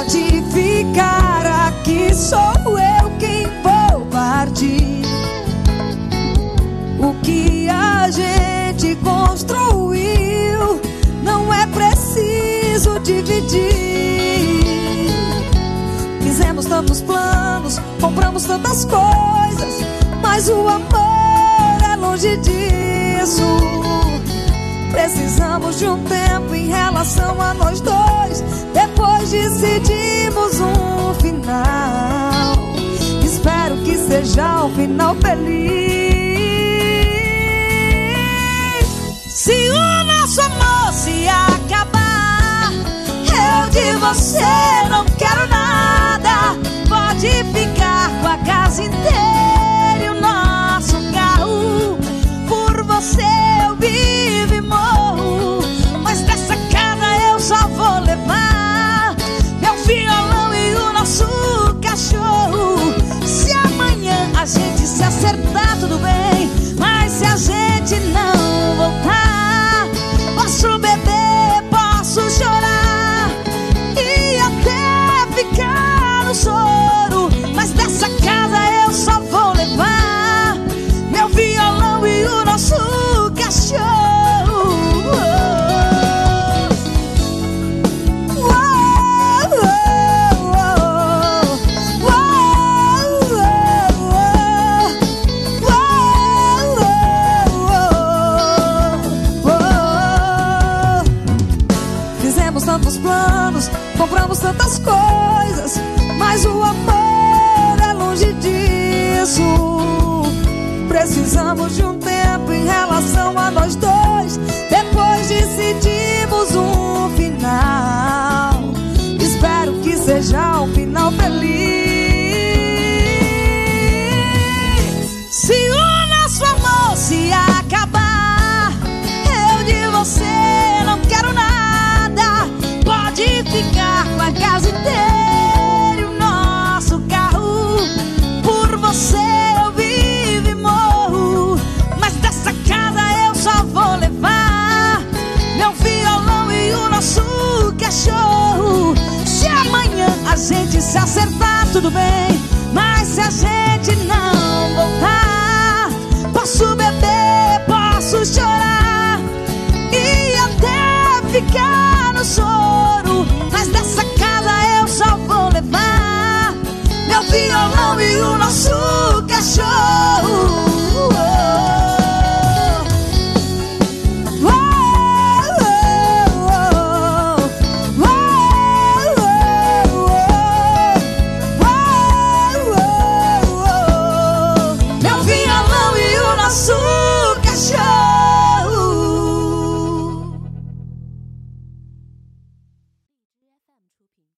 Pode ficar aqui, sou eu quem vou partir. O que a gente construiu não é preciso dividir. Fizemos tantos planos, compramos tantas coisas, mas o amor é longe disso. Precisamos de um tempo em relação a nós dois. Decidimos um final. Espero que seja um final feliz. Se o nosso amor se acabar, eu de você planos, compramos tantas coisas, mas o amor é longe disso. Precisamos de um tempo tudo bem. Mas se a gente não voltar, posso beber, posso chorar e até ficar no soro. Mas dessa casa eu só vou levar meu violão e o nosso.